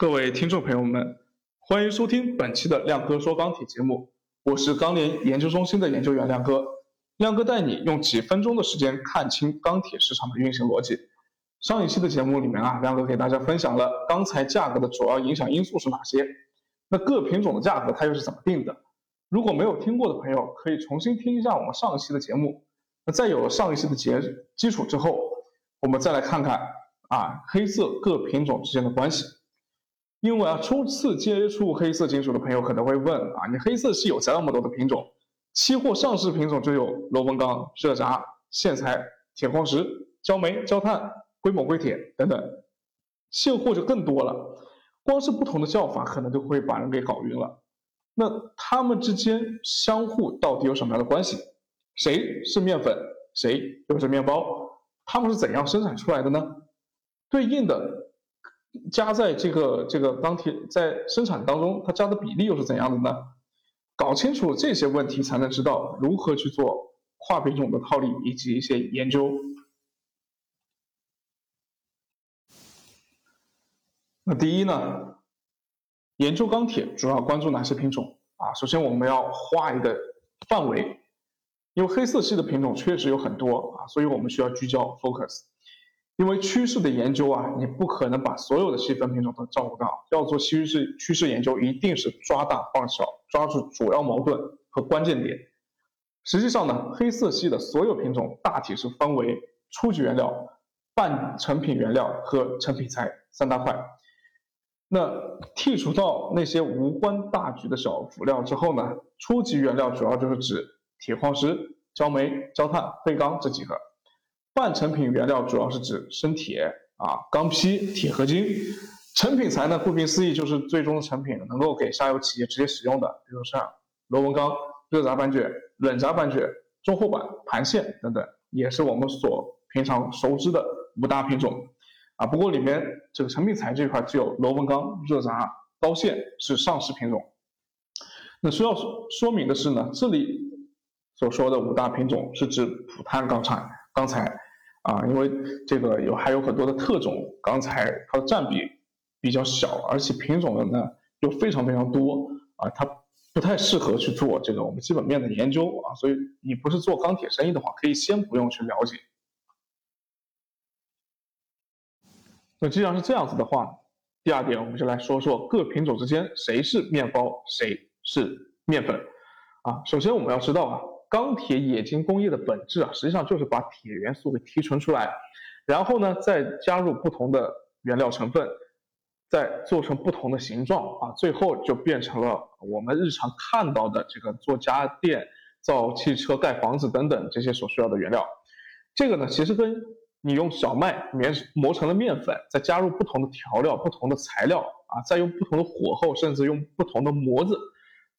各位听众朋友们，欢迎收听本期的亮哥说钢铁节目，我是钢联研究中心的研究员亮哥。亮哥带你用几分钟的时间看清钢铁市场的运行逻辑。上一期的节目里面啊，亮哥给大家分享了钢材价格的主要影响因素是哪些，那各品种的价格它又是怎么定的？如果没有听过的朋友，可以重新听一下我们上一期的节目。那在有了上一期的节基础之后，我们再来看看啊黑色各品种之间的关系。因为啊，初次接触黑色金属的朋友可能会问啊，你黑色系有这么多的品种，期货上市品种就有螺纹钢、热轧、线材、铁矿石、焦煤、焦炭、硅锰、硅铁等等，现货就更多了。光是不同的叫法，可能就会把人给搞晕了。那它们之间相互到底有什么样的关系？谁是面粉，谁又是面包？它们是怎样生产出来的呢？对应的。加在这个这个钢铁在生产当中，它加的比例又是怎样的呢？搞清楚这些问题，才能知道如何去做跨品种的套利以及一些研究。那第一呢，研究钢铁主要关注哪些品种啊？首先我们要画一个范围，因为黑色系的品种确实有很多啊，所以我们需要聚焦 focus。因为趋势的研究啊，你不可能把所有的细分品种都照顾到。要做趋势趋势研究，一定是抓大放小，抓住主要矛盾和关键点。实际上呢，黑色系的所有品种大体是分为初级原料、半成品原料和成品材三大块。那剔除到那些无关大局的小辅料之后呢，初级原料主要就是指铁矿石、焦煤、焦炭、废钢这几个。半成品原料主要是指生铁啊、钢坯、铁合金，成品材呢，顾名思义就是最终的成品，能够给下游企业直接使用的，比如像螺纹钢、热轧板卷、冷轧板卷、中厚板、盘线等等，也是我们所平常熟知的五大品种啊。不过里面这个成品材这块只有螺纹钢、热轧、刀线是上市品种。那需要说明的是呢，这里所说的五大品种是指普碳钢材。钢材啊，因为这个有还有很多的特种钢材，它的占比比较小，而且品种的呢又非常非常多啊，它不太适合去做这个我们基本面的研究啊，所以你不是做钢铁生意的话，可以先不用去了解。那既然是这样子的话，第二点我们就来说说各品种之间谁是面包，谁是面粉啊。首先我们要知道啊。钢铁冶金工业的本质啊，实际上就是把铁元素给提纯出来，然后呢，再加入不同的原料成分，再做成不同的形状啊，最后就变成了我们日常看到的这个做家电、造汽车、盖房子等等这些所需要的原料。这个呢，其实跟你用小麦磨磨成了面粉，再加入不同的调料、不同的材料啊，再用不同的火候，甚至用不同的模子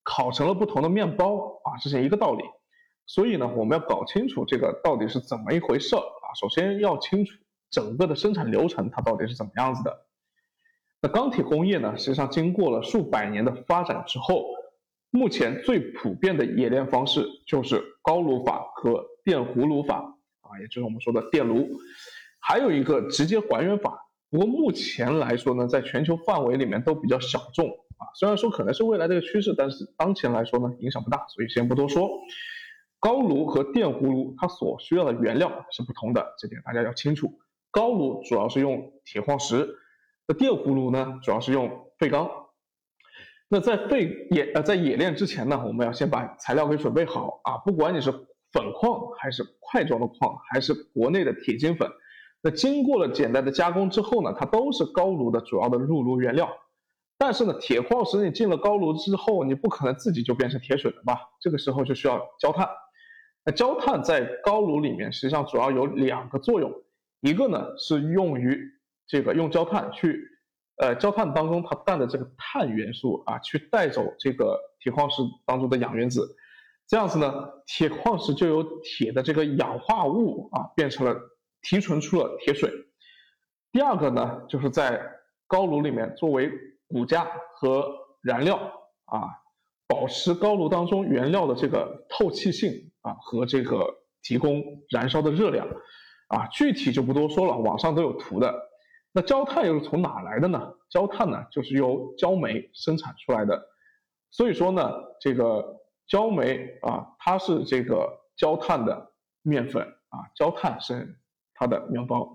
烤成了不同的面包啊，这是一个道理。所以呢，我们要搞清楚这个到底是怎么一回事啊？首先要清楚整个的生产流程它到底是怎么样子的。那钢铁工业呢，实际上经过了数百年的发展之后，目前最普遍的冶炼方式就是高炉法和电弧炉法啊，也就是我们说的电炉，还有一个直接还原法。不过目前来说呢，在全球范围里面都比较小众啊。虽然说可能是未来的一个趋势，但是当前来说呢，影响不大，所以先不多说。高炉和电弧炉，它所需要的原料是不同的，这点大家要清楚。高炉主要是用铁矿石，那电弧炉呢，主要是用废钢。那在废冶呃在冶炼之前呢，我们要先把材料给准备好啊，不管你是粉矿还是块状的矿，还是国内的铁筋粉，那经过了简单的加工之后呢，它都是高炉的主要的入炉原料。但是呢，铁矿石你进了高炉之后，你不可能自己就变成铁水了吧？这个时候就需要焦炭。那焦炭在高炉里面实际上主要有两个作用，一个呢是用于这个用焦炭去，呃，焦炭当中它氮的这个碳元素啊，去带走这个铁矿石当中的氧原子，这样子呢，铁矿石就由铁的这个氧化物啊变成了提纯出了铁水。第二个呢，就是在高炉里面作为骨架和燃料啊，保持高炉当中原料的这个透气性。啊，和这个提供燃烧的热量，啊，具体就不多说了，网上都有图的。那焦炭又是从哪来的呢？焦炭呢，就是由焦煤生产出来的。所以说呢，这个焦煤啊，它是这个焦炭的面粉啊，焦炭是它的面包。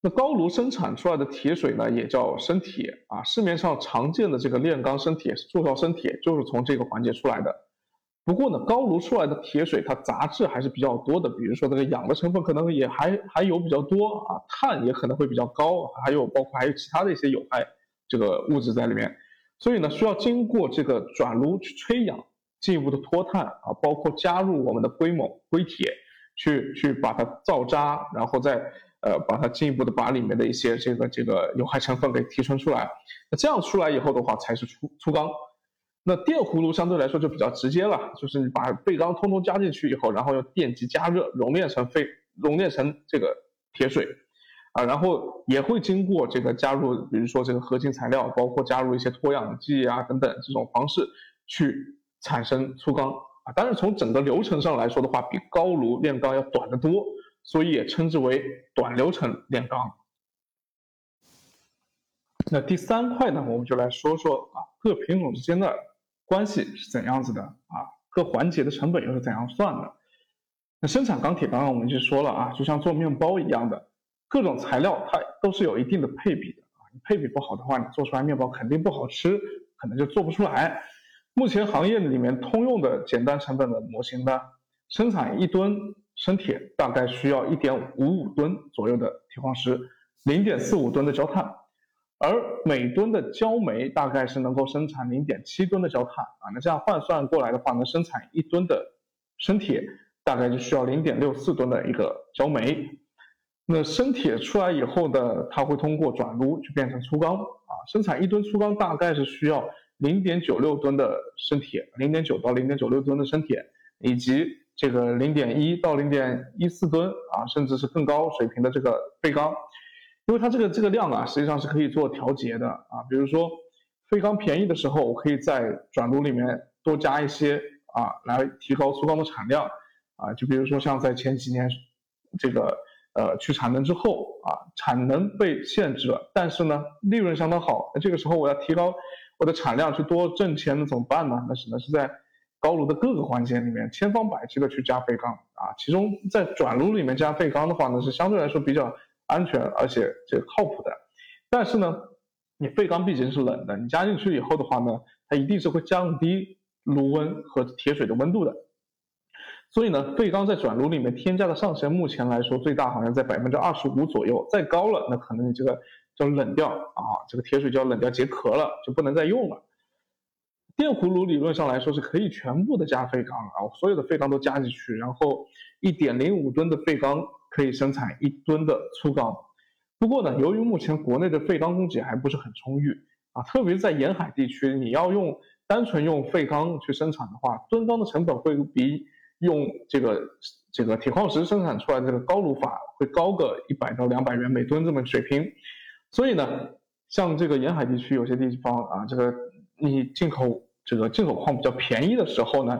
那高炉生产出来的铁水呢，也叫生铁啊。市面上常见的这个炼钢生铁、铸造生铁，就是从这个环节出来的。不过呢，高炉出来的铁水它杂质还是比较多的，比如说那个氧的成分可能也还还有比较多啊，碳也可能会比较高，还有包括还有其他的一些有害这个物质在里面。所以呢，需要经过这个转炉去吹氧，进一步的脱碳啊，包括加入我们的硅锰、硅铁，去去把它造渣，然后再。呃，把它进一步的把里面的一些这个这个有害成分给提纯出来，那这样出来以后的话才是粗粗钢。那电葫芦相对来说就比较直接了，就是你把废钢通通加进去以后，然后用电极加热，熔炼成废熔炼成这个铁水，啊，然后也会经过这个加入，比如说这个合金材料，包括加入一些脱氧剂啊等等这种方式去产生粗钢啊。但是从整个流程上来说的话，比高炉炼钢要短得多。所以也称之为短流程炼钢。那第三块呢，我们就来说说啊，各品种之间的关系是怎样子的啊，各环节的成本又是怎样算的？那生产钢铁，刚刚我们就说了啊，就像做面包一样的，各种材料它都是有一定的配比的啊，你配比不好的话，你做出来面包肯定不好吃，可能就做不出来。目前行业里面通用的简单成本的模型呢，生产一吨。生铁大概需要一点五五吨左右的铁矿石，零点四五吨的焦炭，而每吨的焦煤大概是能够生产零点七吨的焦炭啊。那这样换算过来的话，能生产一吨的生铁，大概就需要零点六四吨的一个焦煤。那生铁出来以后呢，它会通过转炉就变成粗钢啊。生产一吨粗钢大概是需要零点九六吨的生铁，零点九到零点九六吨的生铁，以及。这个零点一到零点一四吨啊，甚至是更高水平的这个废钢，因为它这个这个量啊，实际上是可以做调节的啊。比如说废钢便宜的时候，我可以在转炉里面多加一些啊，来提高粗钢的产量啊。就比如说像在前几年这个呃去产能之后啊，产能被限制了，但是呢利润相当好，那这个时候我要提高我的产量去多挣钱，那怎么办呢？那只能是在高炉的各个环节里面，千方百计的去加废钢啊，其中在转炉里面加废钢的话呢，是相对来说比较安全而且这个靠谱的。但是呢，你废钢毕竟是冷的，你加进去以后的话呢，它一定是会降低炉温和铁水的温度的。所以呢，废钢在转炉里面添加的上限，目前来说最大好像在百分之二十五左右，再高了，那可能你这个就冷掉啊，这个铁水就要冷掉结壳了，就不能再用了。电葫芦理论上来说是可以全部的加废钢啊，所有的废钢都加进去，然后一点零五吨的废钢可以生产一吨的粗钢。不过呢，由于目前国内的废钢供给还不是很充裕啊，特别在沿海地区，你要用单纯用废钢去生产的话，吨钢的成本会比用这个这个铁矿石生产出来的这个高炉法会高个一百到两百元每吨这么水平。所以呢，像这个沿海地区有些地方啊，这个。你进口这个进口矿比较便宜的时候呢，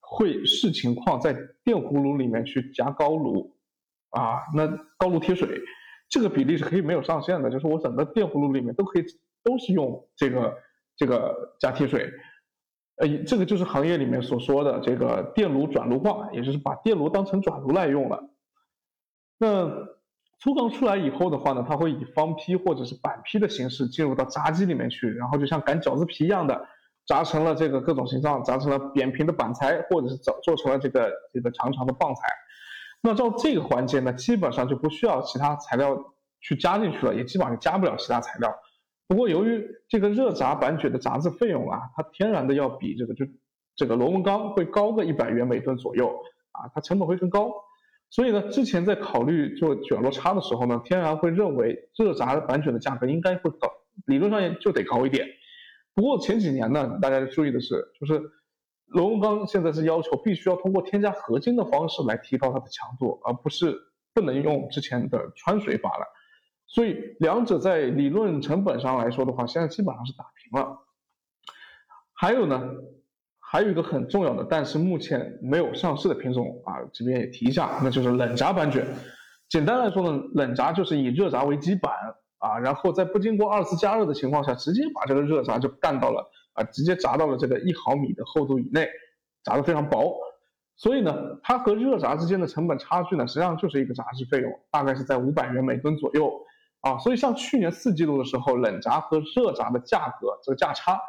会视情况在电葫芦里面去加高炉，啊，那高炉贴水，这个比例是可以没有上限的，就是我整个电葫芦里面都可以都是用这个这个加贴水，呃，这个就是行业里面所说的这个电炉转炉化，也就是把电炉当成转炉来用了，那。粗钢出来以后的话呢，它会以方坯或者是板坯的形式进入到炸机里面去，然后就像擀饺子皮一样的炸成了这个各种形状，炸成了扁平的板材，或者是做做成了这个这个长长的棒材。那照这个环节呢，基本上就不需要其他材料去加进去了，也基本上加不了其他材料。不过由于这个热轧板卷的轧制费用啊，它天然的要比这个就这个螺纹钢会高个一百元每吨左右啊，它成本会更高。所以呢，之前在考虑做卷落差的时候呢，天然会认为热轧板卷的价格应该会高，理论上也就得高一点。不过前几年呢，大家注意的是，就是螺纹钢现在是要求必须要通过添加合金的方式来提高它的强度，而不是不能用之前的穿水法了。所以两者在理论成本上来说的话，现在基本上是打平了。还有呢？还有一个很重要的，但是目前没有上市的品种啊，这边也提一下，那就是冷轧板卷。简单来说呢，冷轧就是以热轧为基板啊，然后在不经过二次加热的情况下，直接把这个热轧就干到了啊，直接炸到了这个一毫米的厚度以内，炸得非常薄。所以呢，它和热轧之间的成本差距呢，实际上就是一个炸制费用，大概是在五百元每吨左右啊。所以像去年四季度的时候，冷轧和热轧的价格这个价差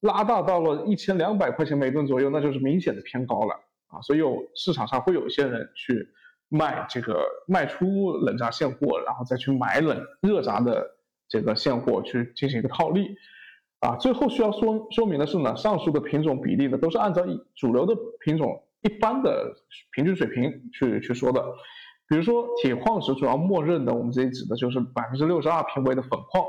拉大到了一千两百块钱每吨左右，那就是明显的偏高了啊。所以有市场上会有一些人去卖这个卖出冷轧现货，然后再去买冷热轧的这个现货去进行一个套利啊。最后需要说说明的是呢，上述的品种比例呢，都是按照主流的品种。一般的平均水平去去说的，比如说铁矿石主要默认的，我们这里指的就是百分之六十二品位的粉矿，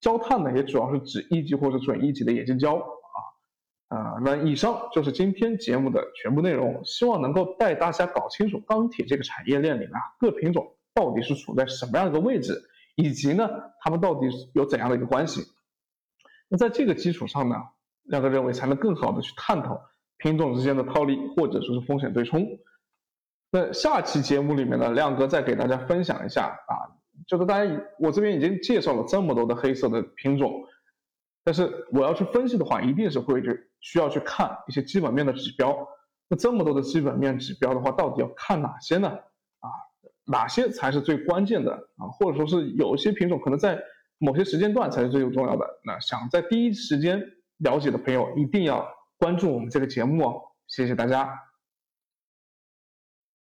焦炭呢也主要是指一级或者准一级的冶金焦啊啊。那以上就是今天节目的全部内容，希望能够带大家搞清楚钢铁这个产业链里啊各品种到底是处在什么样的一个位置，以及呢它们到底有怎样的一个关系。那在这个基础上呢，亮哥认为才能更好的去探讨。品种之间的套利，或者说是风险对冲。那下期节目里面呢，亮哥再给大家分享一下啊，就是大家我这边已经介绍了这么多的黑色的品种，但是我要去分析的话，一定是会去需要去看一些基本面的指标。那这么多的基本面指标的话，到底要看哪些呢？啊，哪些才是最关键的啊？或者说是有一些品种可能在某些时间段才是最有重要的。那想在第一时间了解的朋友，一定要。关注我们这个节目哦，谢谢大家。